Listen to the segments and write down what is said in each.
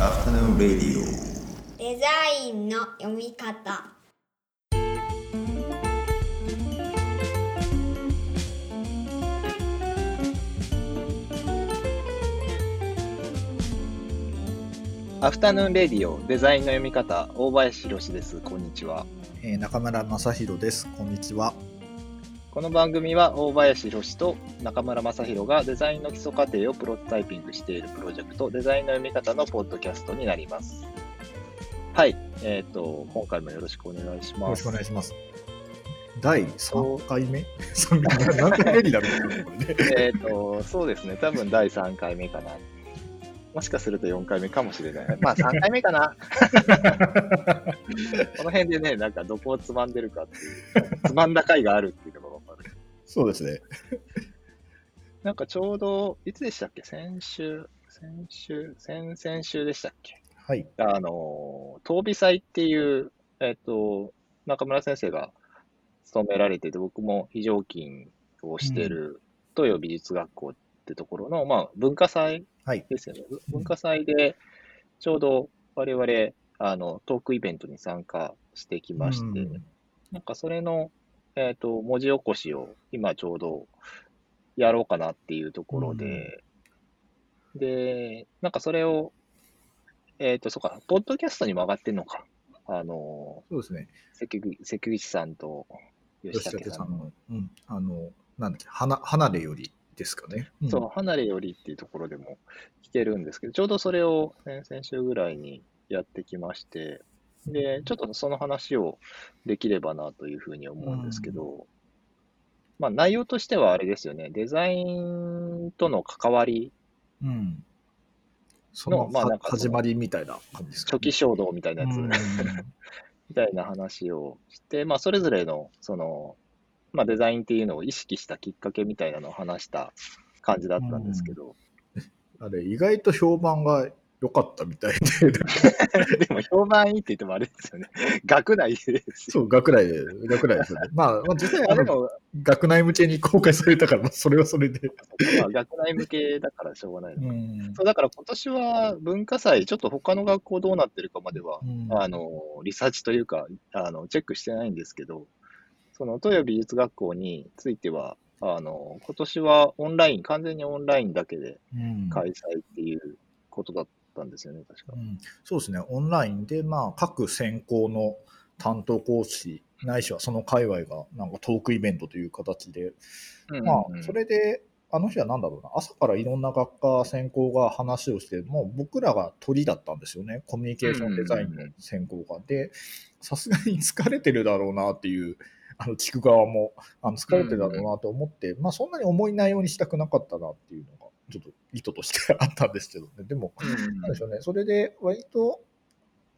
アフタヌーンレディオデザインの読み方。アフタヌーンレディオデザインの読み方。大林博です。こんにちは。えー中村正弘です。こんにちは。この番組は大林博と中村正弘がデザインの基礎過程をプロトタイピングしているプロジェクトデザインの読み方のポッドキャストになりますはいえっ、と今回もよろしくお願いしますよろしくお願いします。第3回目？何回目？になるんだろうこれね。えっとそうですね多分第3回目かなもしかすると4回目かもしれない。まあ3回目かな。この辺でね、なんかどこをつまんでるかっていう、つまんだ回があるっていう。そうですね。なんかちょうど、いつでしたっけ？先週、先週、先々週でしたっけ？はい。あの、東美祭っていう、えっ、と、中村先生が勤められてて、僕も非常勤をしてる東洋美術学校ってところの、まあ、文化祭はい。ですよね。文化祭で、ちょうど我々、あの、トークイベントに参加してきまして、うんなんかそれの、えっ、と、文字起こしを今ちょうどやろうかなっていうところで、で、なんかそれを、えっ、と、そうか、ポッドキャストにも上がってんのか。あの、そうですね。関口さんと吉吉武武さんの、さんの、うん。あの、なんだっけ、花離れよりですかね。んそう、離れよりっていうところでも聞けるんですけど、ちょうどそれを先々週ぐらいにやってきまして、で、ちょっとその話をできればなというふうに思うんですけど、まあ内容としてはあれですよね、デザインとの関わり、うん。その、まあなんか始まりみたいな感じですか、初期衝動みたいなやつ、うん。みたいな話をして、まあそれぞれの、その、まあデザインっていうのを意識したきっかけみたいなのを話した感じだったんですけど、あれ、意外と評判が良かったみたいで、でも評判いいって言ってもあれですよね。学内ですよ。そう、学内で、学内ですよね。まあ、まあ、実際、あの、も、学内向けに公開されたから、まあ、それはそれで。まあ、学内向けだからしょうがないのそうだから今年は文化祭、ちょっと他の学校どうなってるかまでは、うんあの、リサーチというか、あの、チェックしてないんですけど、その、東洋美術学校については、あの、今年はオンライン、完全にオンラインだけでうん開催っていうことだったんですよね、確か。う。ん、そうですね、オンラインで、まあ、各専攻の担当講師、ないしはその界隈がなんかトークイベントという形で、うんまあ、うん。それで、あの日はなんだろうな、朝からいろんな学科、専攻が話をして、もう僕らが鳥だったんですよね、コミュニケーションデザインの専攻が。で、さすがに疲れてるだろうなっていう、あの聞く側もあの疲れてるだろうなと思って、まあ、そんなに重い内容にしたくなかったなっていうのが、ちょっと意図としてあったんですけどね、でも、うんなんでしょうね、それで割と、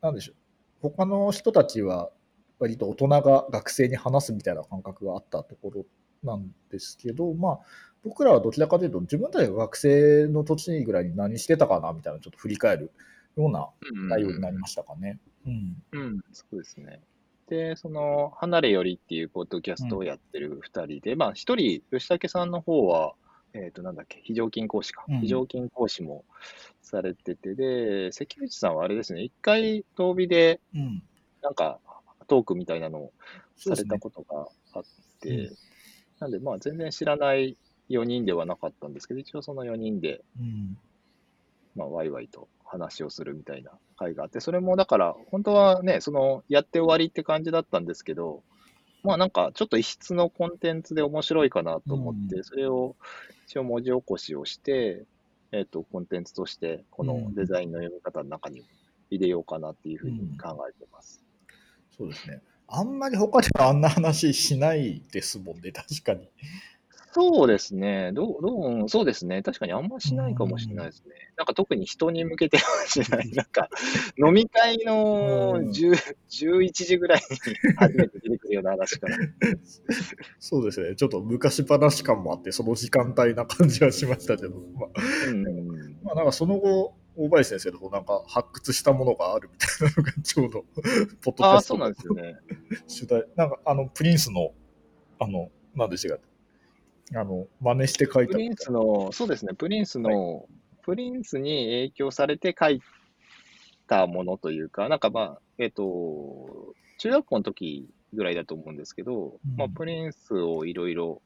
なんでしょう、他の人たちは、割と大人が学生に話すみたいな感覚があったところなんですけど、まあ、僕らはどちらかというと、自分たちが学生の時ぐらいに何してたかなみたいな、ちょっと振り返るような内容になりましたかね。うん。うん、そうですね。で、その、離れよりっていうポッドキャストをやってる二人で、まあ、一人、吉武さんの方は、えっ、と、なんだっけ、非常勤講師か。うん非常勤講師もされてて、で、関口さんはあれですね、一回、当日で、うん。なんか、トークみたいなのをされた。ことがあって、うんなんで、まあ、全然知らない4人ではなかったんですけど、一応その4人で、うん。まあ、ワイワイと話をするみたいな会があって、それもだから、本当はね、その、やって終わりって感じだったんですけど、まあなんか、ちょっと異質のコンテンツで面白いかなと思って、うんそれを一応文字起こしをして、えっ、と、コンテンツとして、このデザインの読み方の中に入れようかなっていうふうに考えてます。そうですね。あんまり他ではあんな話しないですもんね、確かに。そうですね。どう、どう、うんそうですね。確かにあんましないかもしれないですね。なんか特に人に向けてはしない。なんか、飲み会のうん10 11時ぐらいに初めて出てくるような話から。そうですね。ちょっと昔話感もあって、その時間帯な感じはしましたけど、まあ、うんうんまあ、なんかその後、大林先生の方なんか発掘したものがあるみたいなのがちょうど、ポッドキああ、ャストのそうなんですよね。主題、なんかあの、プリンスの、あの、なんでしょうあの、真似して書いたプリンスの、そうですね、プリンスの、プリンスに影響されて書いたものというか、なんかまあ、えっ、と、中学校の時ぐらいだと思うんですけど、うん。まあ、プリンスをいろいろ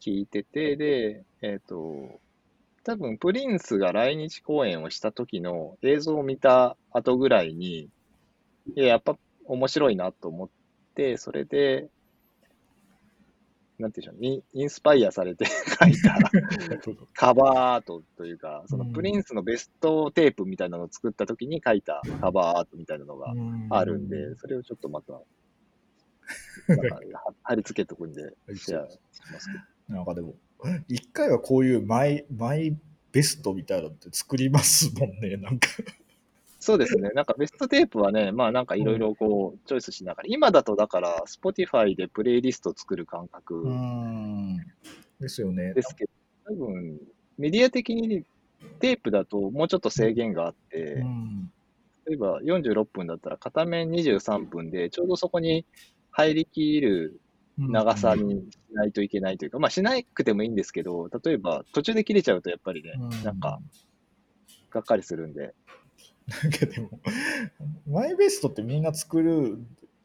聞いてて、で、えっ、と、多分プリンスが来日公演をした時の映像を見た後ぐらいに、いや、やっぱ面白いなと思って、それで、なんていうんでしょう、インインスパイアされて 書いたカバーアートというか、そのうんプリンスのベストテープみたいなのを作った時に書いたカバーアートみたいなのがあるんで、それをちょっとまた、なんかは貼り付けとくんで、シェアしますけど。なんかでも、一回はこういうマイ、マイベストみたいなのって作りますもんね、なんか。そうですね。なんかベストテープはね、まあなんかいろいろこう、チョイスしながら、今だとだから、Spotify でプレイリスト作る感覚ん。ですよね。ですけど、多分、メディア的にテープだともうちょっと制限があって、うん。例えば46分だったら片面23分で、ちょうどそこに入りきる長さにしないといけないというか、まあしなくてもいいんですけど、例えば途中で切れちゃうとやっぱりね、うんなんか、がっかりするんで、なんかでも、マイベストってみんな作る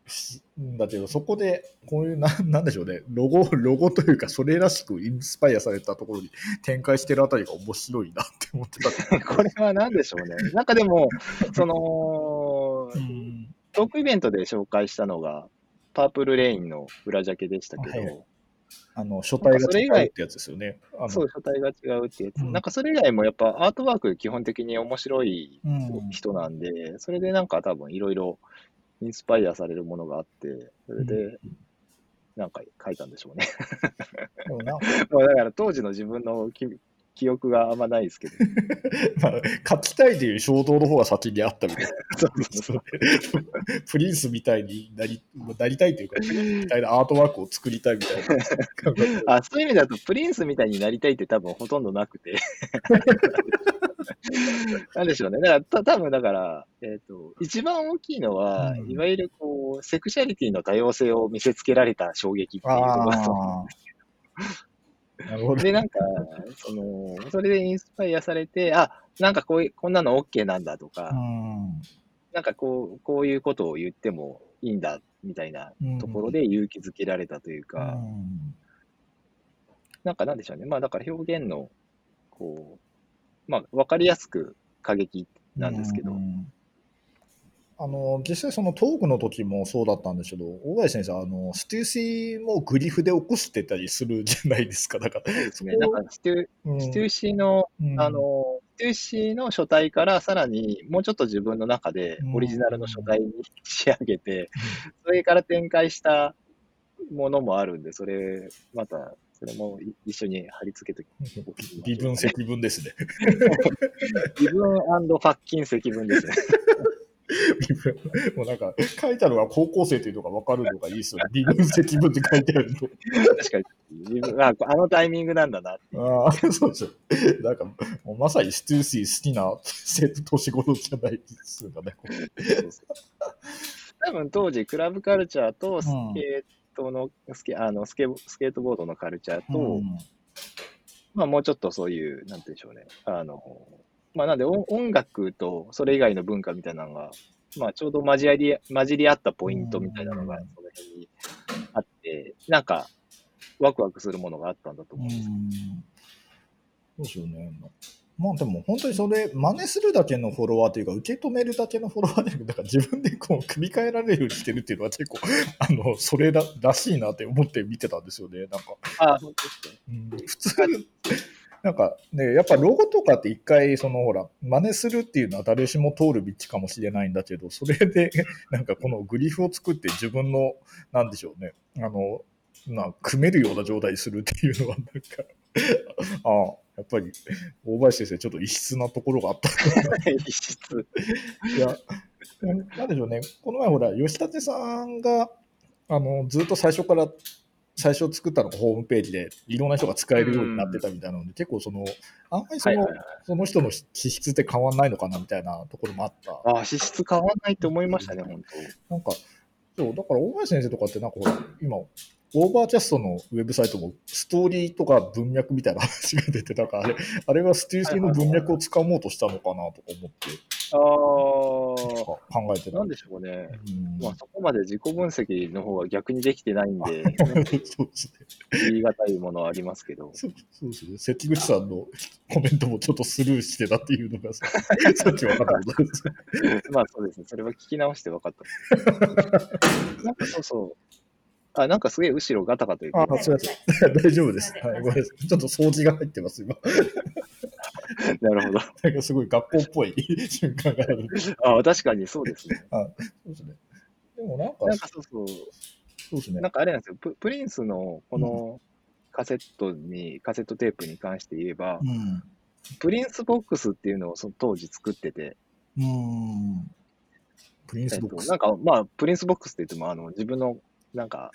しんだけど、そこでこういうな、なんでしょうね、ロゴ、ロゴというか、それらしくインスパイアされたところに展開してるあたりが面白いなって思ってた。これは何でしょうね。なんかでも、その、うんトークイベントで紹介したのが、パープルレインの裏ジャケでしたけど、はいあの、書体が違うってやつですよね。そう、書体が違うってやつ、うんなんかそれ以外もやっぱアートワーク基本的に面白いうん人なんで、それでなんか多分いろいろインスパイアされるものがあって、それでなんか書いたんでしょうね。でもな まあだから当時の自分の記記憶があんまないですけど。まあ、書きたいという衝動の方が先にあったみたいな。プリンスみたいになりなりたいというか、みたいなアートワークを作りたいみたいな。あそういう意味だと、プリンスみたいになりたいって多分ほとんどなくて。なんでしょうね。だから、た多分だから、えっ、と、一番大きいのは、うんいわゆるこう、セクシャリティの多様性を見せつけられた衝撃っていうところだと思うんです。で、なんか、その、それでインスパイアされて、あ、なんかこういう、こんなの OK なんだとか、うん。なんかこう、こういうことを言ってもいいんだ、みたいなところで勇気づけられたというか、うん。なんかなんでしょうね。まあだから表現の、こう、まあわかりやすく過激なんですけど、うんあの実際そのトークの時もそうだったんですけど、大林先生、あのステューシーもグリフで起こしてたりするじゃないですか。だから、かステュうんステューシーの、うんあの、ステューシーの書体からさらにもうちょっと自分の中でオリジナルの書体に仕上げて、それから展開したものもあるんで、それ、また、それもい一緒に貼り付けておきましょう微分積分ですね。微分ファッキン積分ですね。もうなんか、書いてあるのは高校生というのが分かるのがいいですよね。微分積分って書いてあると。確かに。ああのタイミングなんだな。ああ、そうですよ。なんか、もうまさにステューシー好きな生徒年頃じゃないですかね。多分当時、クラブカルチャーとスケートの、スケあのスケスケートボードのカルチャーと、うんまあもうちょっとそういう、なんて言うんでしょうね。あの、まあなんで音音楽とそれ以外の文化みたいなのが、まあちょうど混じり、混じり合ったポイントみたいなのがうんその辺にあって、なんかワクワクするものがあったんだと思うんですそうですよね。まあでも本当にそれ、真似するだけのフォロワーというか、受け止めるだけのフォロワーで、だから自分でこう組み替えられるようにしてるっていうのは結構、あの、それららしいなって思って見てたんですよね。なんか、ああ、本当ですね。うん普通、なんかね、やっぱロゴとかって一回、そのほら、真似するっていうのは誰しも通る道かもしれないんだけど、それで、なんかこのグリフを作って自分の、なんでしょうね、あの、まあ、組めるような状態にするっていうのは、なんか、ああ、やっぱり、大林先生、ちょっと異質なところがあった。異質。いや、なんでしょうね、この前ほら、吉立さんが、あの、ずっと最初から、最初作ったのがホームページで、いろんな人が使えるようになってたみたいなので、結構その、あんまりその、はいはいはい。その人の資質って変わんないのかなみたいなところもあった。ああ、資質変わんないと思いましたね、本なんか、そう、だから大林先生とかってなんかほら、今、オーバーキャストのウェブサイトもストーリーとか文脈みたいな話が出て、なんかあれ、あれはステューシーの文脈をつかもうとしたのかなとか思って。当。あ考えてたなんでしょうね。うんまあ、そこまで自己分析の方が逆にできてないんで、そうですね。言い難いものはありますけど。そうですね。関口さんのコメントもちょっとスルーしてたっていうのがさ さっき分かったことです。まあそうですね。それは聞き直して分かった。なんかそうそう。あ、なんかすげえ後ろガタガタ言ってあ、すみません。大丈夫です。はい、ごめんなさい。ちょっと掃除が入ってます、今。なるほど。なんかすごい学校っぽい瞬間がある。あ確かにそうですね。そうですね。でもなんか、なんかそうそう。そうですねなん。かあれなんですよ。ププリンスのこのカセットに、カセットテープに関して言えば、うん。プリンスボックスっていうのをその当時作ってて、うん。プリンえスボックス。っとなんかまあ、プリンスボックスって言っても、あの自分のなんか、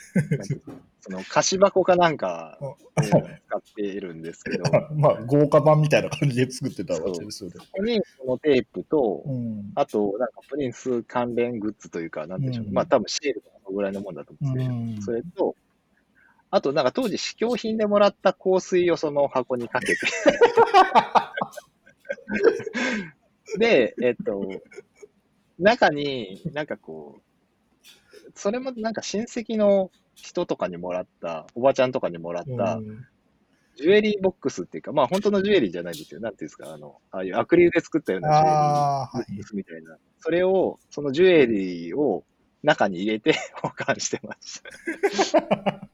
その菓子箱かなんかを使っているんですけど、そまあ、豪華版みたいな感じで作ってたわけですよね。こにこのテープと、うん。あと、なんかプリンス関連グッズというか、なんでしょう、うん。まあ多分シールとかそのぐらいのもんだと思うんですけど、うん。それと、あとなんか当時試供品でもらった香水をその箱にかけて、で、えっと、中になんかこう、それもなんか親戚の人とかにもらった、おばちゃんとかにもらった、うんジュエリーボックスっていうか、まあ本当のジュエリーじゃないですよ。なんていうんですか、あの、ああいうアクリルで作ったようなジュエリー。ボックスみたいな。それを、そのジュエリーを中に入れて 保管してました。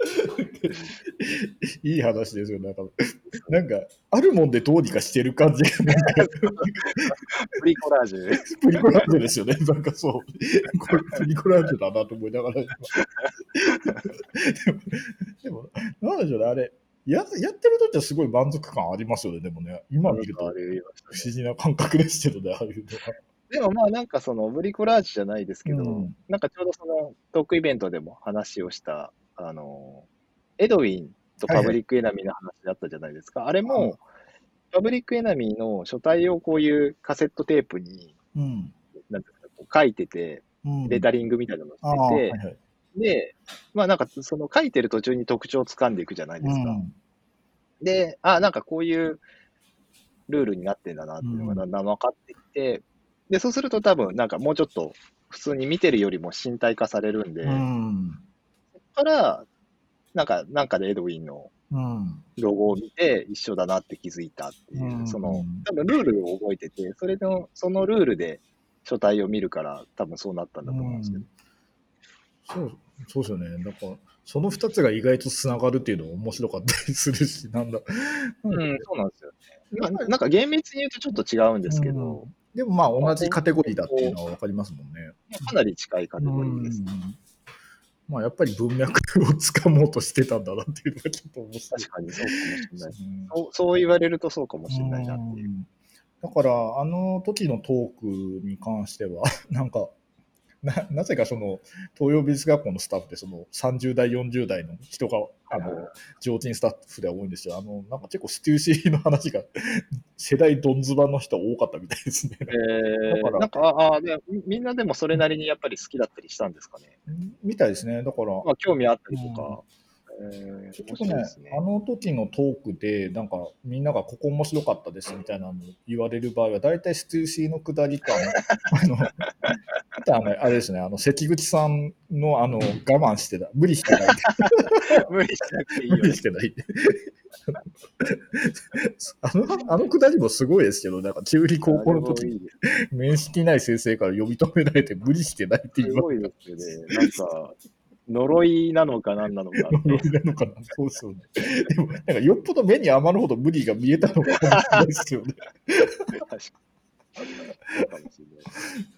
いい話ですよ、なんか。なんか、あるもんでどうにかしてる感じが、プリコラージュ。プリコラージュですよね。なんかそう。これプリコラージュだなと思いながら。今でも、でもなんでしょうね、あれ。ややってる時はすごい満足感ありますよね、でもね。今見ると不思議な感覚ですけどね、ああいうのは。でもまあなんかそのブリコラージュじゃないですけど、うんなんかちょうどそのトークイベントでも話をした、あの、エドウィンとパブリックエナミーの話だったじゃないですか。あれも、はいパブリックエナミーの書体をこういうカセットテープに、うん。なんか、こう書いてて、うんレタリングみたいなのをああ、してて、はいはい。で、まあなんかその書いてる途中に特徴を掴んでいくじゃないですか。うんで、あなんかこういうルールになってんだなっていうのがだんだん分かってきて、で、そうすると多分なんかもうちょっと普通に見てるよりも身体化されるんで、うん。から、なんか、なんかでエドウィンのうん。ロゴを見て一緒だなって気づいたっていう、うんその、多分ルールを覚えてて、それの、そのルールで書体を見るから多分そうなったんだと思うんですけど。そうそうですよね。なんか、その2つが意外とつながるっていうのも面白かったりするし、なんだ。うん、そうなんですよね。ななんか厳密に言うとちょっと違うんですけど、でもまあ同じカテゴリーだっていうのは分かりますもんね。かなり近いカテゴリーです。うんまあやっぱり文脈をつかもうとしてたんだなっていうのがちょっと面白い確。かにそうかもしれない。うんそうそう言われるとそうかもしれないなっていう。うんだから、あの時のトークに関しては、なんか、な なぜかその東洋美術学校のスタッフでその30代、40代の人があの常勤スタッフでは多いんですよ。あのなんか結構ステューシーの話が 世代どんずばの人多かったみたいですね。えー、だからなんか、ああ、でみみんなでもそれなりにやっぱり好きだったりしたんですかね。みたいですね。だから、まあ、興味あったりとか。えー、面結局ねね。あの時のトークで、なんかみんながここ面白かったですみたいなの言われる場合は、大体ステューシーの下りか、あの、あとあのあれですね、あの関口さんのあの我慢してた、無理してない、無理しなくていいよ無理してない。あの、あの下りもすごいですけど、なんか中理高校の時に面識ない先生から呼び止められて無理してないっていうすごいですよね。なんか、呪いなのか何なのか。呪いなのかな、そうですよね。でも、なんかよっぽど目に余るほど無理が見えたのかもしれないですよね。確かに。そうかもしれない。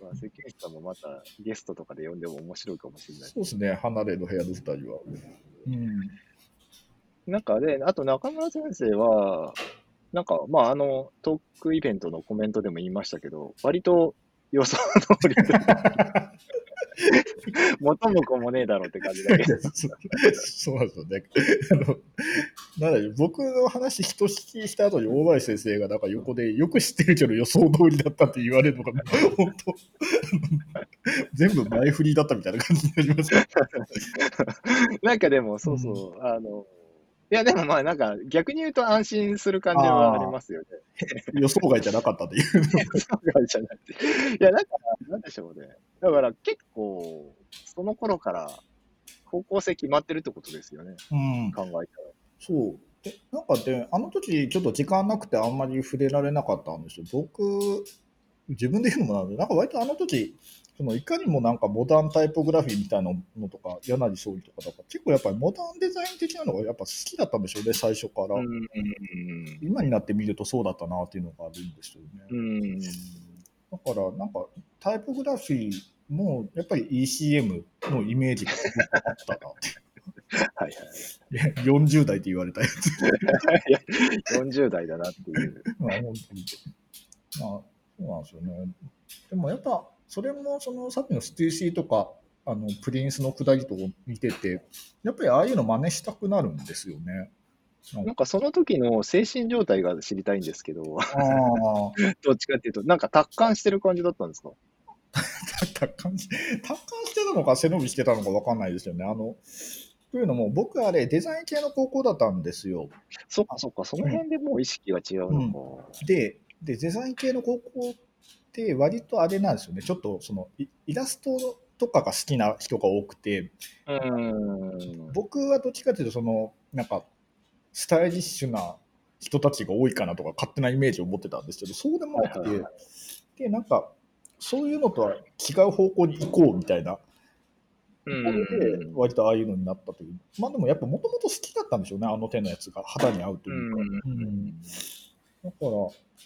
まあ、関口さんもまたゲストとかで呼んでも面白いかもしれない。そうですね、離れの部屋の二人は。うん。なんかで、あと中村先生は、なんか、まあ、あの、トークイベントのコメントでも言いましたけど、割と予想通りで、元も子もねえだろうって感じだけど、そうなんですよね。あのなんだ僕の話、ひと聞きした後に大林先生がなんか横で、よく知ってるけど予想通りだったって言われるのが、本当、全部前振りだったみたいな感じになりますね。なんかでも、そうそう、あの、や、でもまあなんか逆に言うと安心する感じはありますよね。予想外じゃなかったという。そうじゃなくて。いや、なんか、なんでしょうね。だから結構、その頃から方向性決まってるってことですよね。うん。考えたら。そう。で、なんかで、あの時ちょっと時間なくてあんまり触れられなかったんですよ。僕、自分で言うのもなんで、なんか割とあの時、そのいかにもなんかモダンタイポグラフィーみたいなのとか、柳総理とかだから、結構やっぱりモダンデザイン的なのがやっぱ好きだったんでしょうね、最初から。今になってみるとそうだったなっていうのがあるんですよね。だから、なんか、タイポグラフィーも、やっぱり ECM のイメージがすごくあったなって。はいはい。いや40代って言われたやつ。いや、40代だなっていう。まあ、本当に。まあ、そうなんですよね。でもやっぱ、それも、その、さっきのステューシーとか、あの、プリンスのくだりと見てて、やっぱりああいうの真似したくなるんですよね。なんかその時の精神状態が知りたいんですけど、ああ、どっちかっていうと、なんか達観してる感じだったんですか？達観し、達観してたのか背伸びしてたのか分かんないですよね。あの、というのも、僕あれ、デザイン系の高校だったんですよ。そっかそっか、その辺でもう意識が違うのか。で、でデザイン系の高校って割とあれなんですよね。ちょっとそのイイラストとかが好きな人が多くて、うん。僕はどっちかというと、その、なんか、スタイリッシュな人たちが多いかなとか勝手なイメージを持ってたんですけど、そうでもなくて、で、なんか、そういうのとは違う方向に行こうみたいな、ころでん。割とああいうのになったという。まあでもやっぱもともと好きだったんでしょうね、あの手のやつが肌に合うというか。うんだから、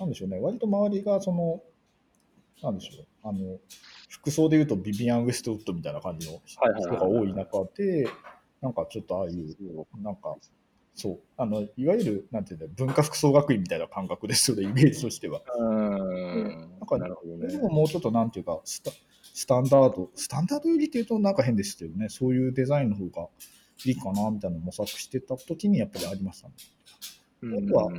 なんでしょうね、割と周りが、その、なんでしょう、あの、服装で言うとビビアン・ウェストウッドみたいな感じの人が多い中で、なんかちょっとああいう、なんか、そう、あの、いわゆる、なんていうんだ文化服装学院みたいな感覚ですよね、イメージとしては。うんなんかなるほどねで。ももうちょっとなんていうかスタ、スタンダード、スタンダード寄りっていうとなんか変ですけどね、そういうデザインの方がいいかなみたいな模索してた時にやっぱりありましたね。うんあとは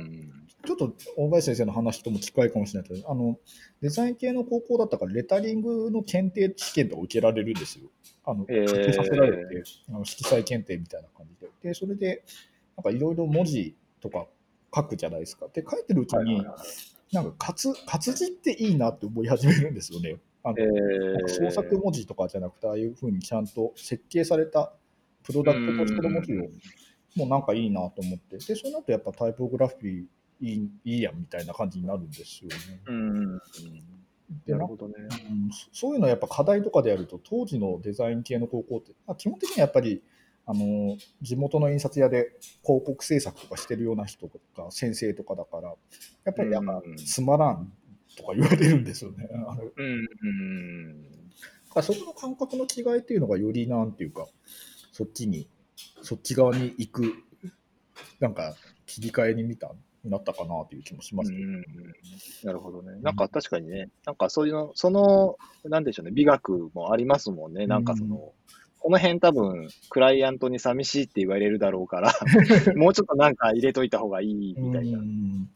ちょっと大林先生の話とも近いかもしれないけど、あのデザイン系の高校だったから、レタリングの検定試験とか受けられるんですよ。あの、へーさせられて、あの色彩検定みたいな感じで。で、それで、なんかいろいろ文字とか書くじゃないですか。で、書いてるうちに、なんか活活字っていいなって思い始めるんですよね。あのえなんか創作文字とかじゃなくて、ああいうふうにちゃんと設計されたプロダクトとしての文字をもうなんかいいなと思って、で、その後やっぱタイポグラフィーいいいいやんみたいな感じになるんですよね。うん。でなるほどね。うんそそういうのはやっぱ課題とかでやると、当時のデザイン系の高校って、まあ、基本的にはやっぱり、あの地元の印刷屋で広告制作とかしてるような人とか先生とかだから、やっぱりなんかうんつまらんとか言われるんですよね。うん。うん。だからそこの感覚の違いっていうのがよりなんていうか、そっちに、そっち側に行く、なんか切り替えに見た、なったかなという気もしますけど。うんなるほどね。なんか確かにね、なんかそういうの、その、なんでしょうね、美学もありますもんね。なんかその、この辺多分、クライアントに寂しいって言われるだろうから、もうちょっとなんか入れといた方がいいみたいなう。ん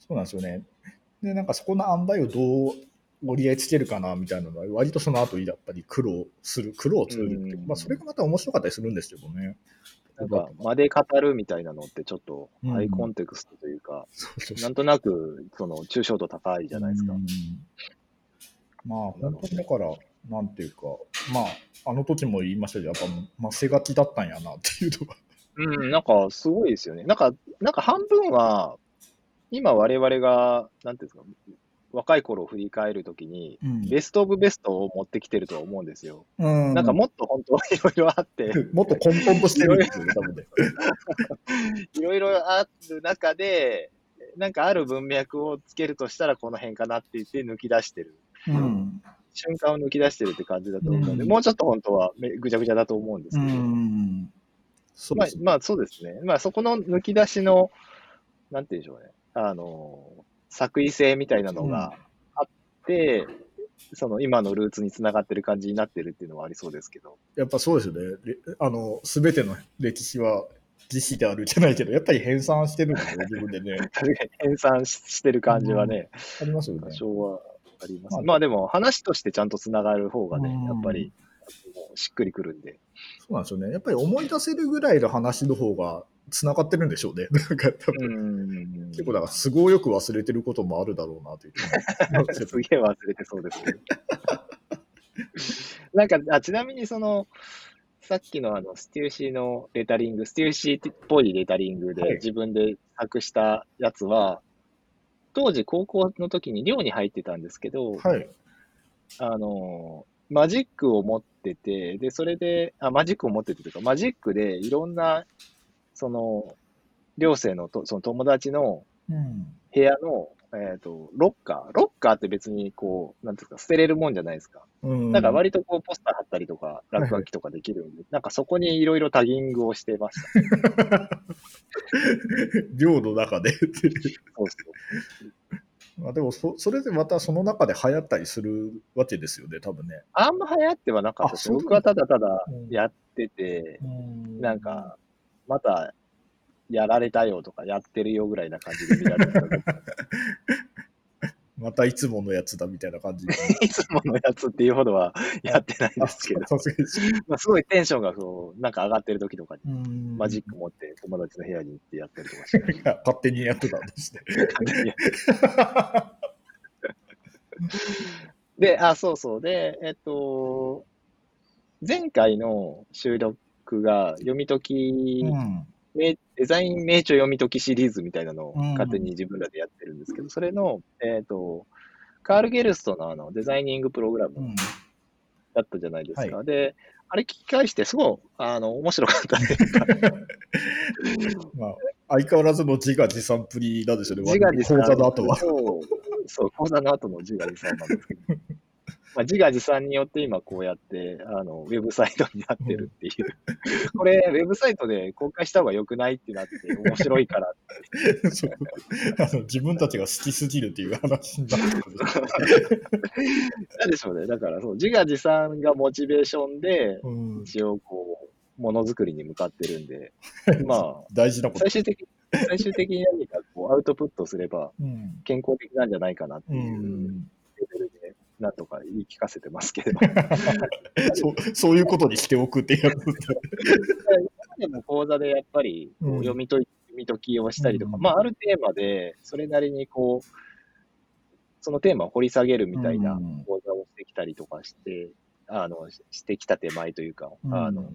そうなんですよね。で、なんかそこの塩梅をどう折り合いつけるかなみたいなのは、割とその後やっぱり苦労する、苦労するっていううんまあそれがまた面白かったりするんですけどね。なんか、間で語るみたいなのってちょっと、うんハイコンテクストというか、そうそうそうなんとなく、その、抽象度高いじゃないですかう。んまあ本当にだから、なんていうか、まあ、あの時も言いましたけど、やっぱ、ませがちだったんやなっていうのが。うん、なんかすごいですよね。なんか、なんか半分は、今我々が、なんていうんですか、若い頃を振り返るときに、ベストオブベストを持ってきてるとは思うんですよ。うんなんかもっと本当いろいろあって、もっと根本としてるんですよね、多分ね。いろいろある中で、なんかある文脈をつけるとしたらこの辺かなって言って抜き出してる。うん。瞬間を抜き出してるって感じだと思うので、うんもうちょっと本当はめぐちゃぐちゃだと思うんですうけど、ん。そう。まあまあそうですね。まあそこの抜き出しの、なんていうんでしょうね。あの、作為性みたいなのがあって、その今のルーツにつながってる感じになってるっていうのはありそうですけど。やっぱそうですよね。れあの、すべての歴史は実史であるじゃないけど、やっぱり編纂してるんですよ、自分でね。編纂ししてる感じはね、ありますよね多。少はあります。まあまあでも話としてちゃんとつながる方がねうん、やっぱりしっくりくるんで。そうなんですよね。やっぱり思い出せるぐらいの話の方が繋がってるんでしょうね。なんか多分、結構だから都合よく忘れてることもあるだろうなという。すげえ忘れてそうですね。なんかあ、ちなみにその、さっきのあの、ステューシーのレタリング、ステューシーっぽいレタリングはいで自分で作したやつは、当時高校の時に寮に入ってたんですけど、はい。あの、マジックを持ってて、で、それで、あ、マジックを持っててというか、マジックでいろんな、その、寮生のと、その友達のうん。部屋の、えっ、と、ロッカー。ロッカーって別にこう、なんですか、捨てれるもんじゃないですか。うん、だから割とこう、ポスター貼ったりとか、落書きとかできるんで、なんかそこにいろいろタギングをしてました。寮の中で。そうそう。まあでもそ、それでまたその中で流行ったりするわけですよね、多分ね。あんま流行ってはなかったです。僕はただただうんやってて、うんなんか、また、やられたよとか、やってるよぐらいな感じで見られてた時。またいつものやつだみたいな感じで。いつものやつっていうほどはやってないんですけど、まあ、すごいテンションがそう、なんか上がってる時とかに、うんマジック持って友達の部屋に行ってやったりとかして 勝手にやってたんですね。た。で、あ、そうそう。で、えっと、前回の収録が読み解き、うん名デザイン名著読み解きシリーズみたいなのをうん勝手に自分らでやってるんですけど、それの、えっ、と、カール・ゲルストのあのデザイニングプログラムうんだったじゃないですか。で、あれ聞き返して、すごい、あの、面白かったというか、まあ、相変わらずの自画自賛っぷりなんでしょうね、自画自賛。講座の後は。そう、そう、講座の後の自画自賛なんですけど。まあ、自画自賛によって今こうやって、あの、ウェブサイトになってるっていう。これ、ウェブサイトで公開した方が良くないってなって、面白いからって そうあの自分たちが好きすぎるっていう話になってくる。なんでしょうね。だから、そう、自画自賛がモチベーションで、うん、一応こう、ものづくりに向かってるんで、まあ、大事なこと最。終的に、最終的に何かこう、アウトプットすればうん健康的なんじゃないかなってういうんレベルで、なんとか言い聞かせてますけど。そうそういうことにしておくっていうやつ でも講座でやっぱり読み解い読み解きをしたりとか、うんまあ、あるテーマで、それなりにこう、そのテーマを掘り下げるみたいなうん。講座をしてきたりとかして、あの、ししてきた手前というか、うん。あの、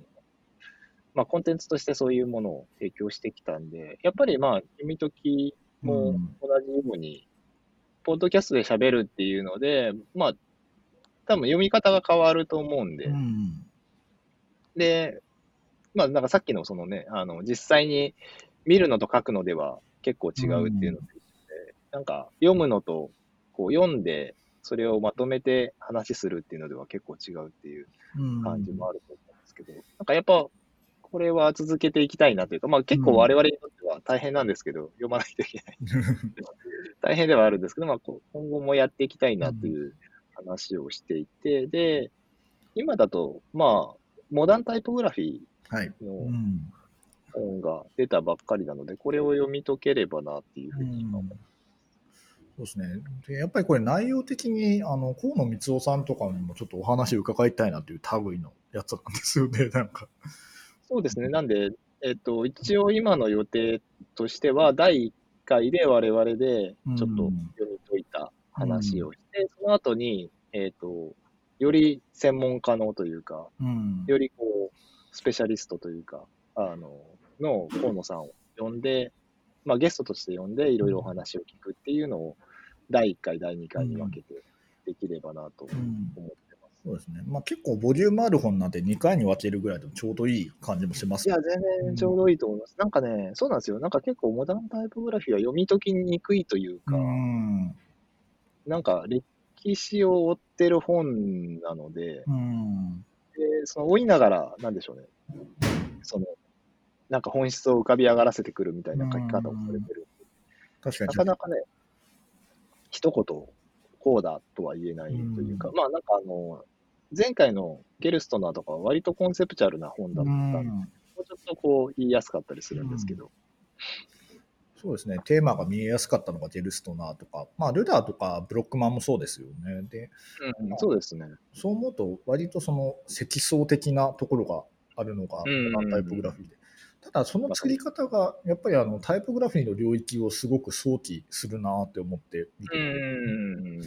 まあ、コンテンツとしてそういうものを提供してきたんで、やっぱりまあ、読み解きもうん。同じように、ポッドキャストで喋るっていうので、まあ、多分読み方が変わると思うんで、うんで、まあ、なんかさっきのそのね、あの、実際に見るのと書くのでは結構違うっていうので、なんか読むのと、こう読んで、それをまとめて話するっていうのでは結構違うっていううん。感じもあると思うんですけど、なんかやっぱ、これは続けていきたいなというか、まあ結構我々にとっては大変なんですけど、読まないといけない。大変ではあるんですけど、まあ今後もやっていきたいなという話をしていて、で、今だと、まあ、モダンタイポグラフィはい。ーのうん本が出たばっかりなので、これを読み解ければなっていうふうに今思。そうですね。でやっぱりこれ内容的に、あの、河野光夫さんとかにもちょっとお話伺いたいなという類のやつなんですよね、なんか。そうですね。なんで、えっと、一応今の予定としては、第1回で我々でちょっと読み解いた話をして、その後に、えっと、より専門家のというか、うん。よりこう、スペシャリストというか、あの、の河野さんを呼んで、まあゲストとして呼んでいろいろお話を聞くっていうのを、第1回、第2回に分けてできればなと思うんって。そうですね。まあ結構ボリュームある本なんで2回に分けるぐらいでもちょうどいい感じもしますいや、全然ちょうどいいと思います。なんかね、そうなんですよ。なんか結構モダンタイポグラフィーは読み解きにくいというか、うん。なんか歴史を追ってる本なので、うん。でその追いながら、なんでしょうね。その、なんか本質を浮かび上がらせてくるみたいな書き方をされてる。確かになかなかね、一言、こうだとは言えないというか、うまあなんかあの、前回のゲルストナーとかは割とコンセプチュアルな本だったんで、もうちょっとこう言いやすかったりするんですけど、そうですね、テーマが見えやすかったのがジェルストナーとか、まあ、ルダーとかブロックマンもそうですよね。で、うん、そうですね。そう思うと、割とその積層的なところがあるのが、うんタイポグラフィーで。ただ、その作り方が、やっぱりあのタイポグラフィーの領域をすごく想起するなって思って見てて、うん。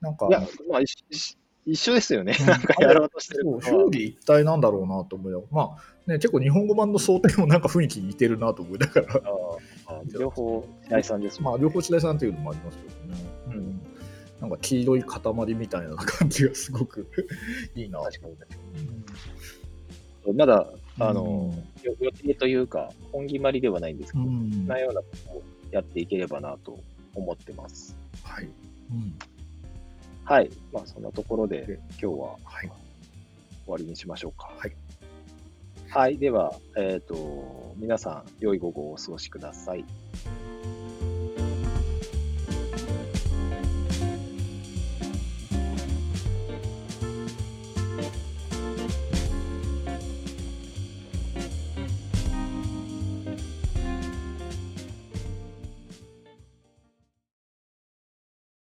なんかい、や、まあ、一緒ですよね。うん。なんかやろうとしてる表裏一体なんだろうなと思いながら、まあね、結構日本語版の想定もなんか雰囲気似てるなと思いながら、両方、白井さんですもんまあ、両方白井さんっていうのもありますけどね。うん。なんか黄色い塊みたいな感じがすごくいいな。確かにまだ、あうの予定というか、本決まりではないんですけど、うんなようなことをやっていければなと思ってます。はい。うんはい。まあ、そんなところで、今日ははい。終わりにしましょうか。はい。はい。では、えっ、と、皆さん、良い午後をお過ごしください。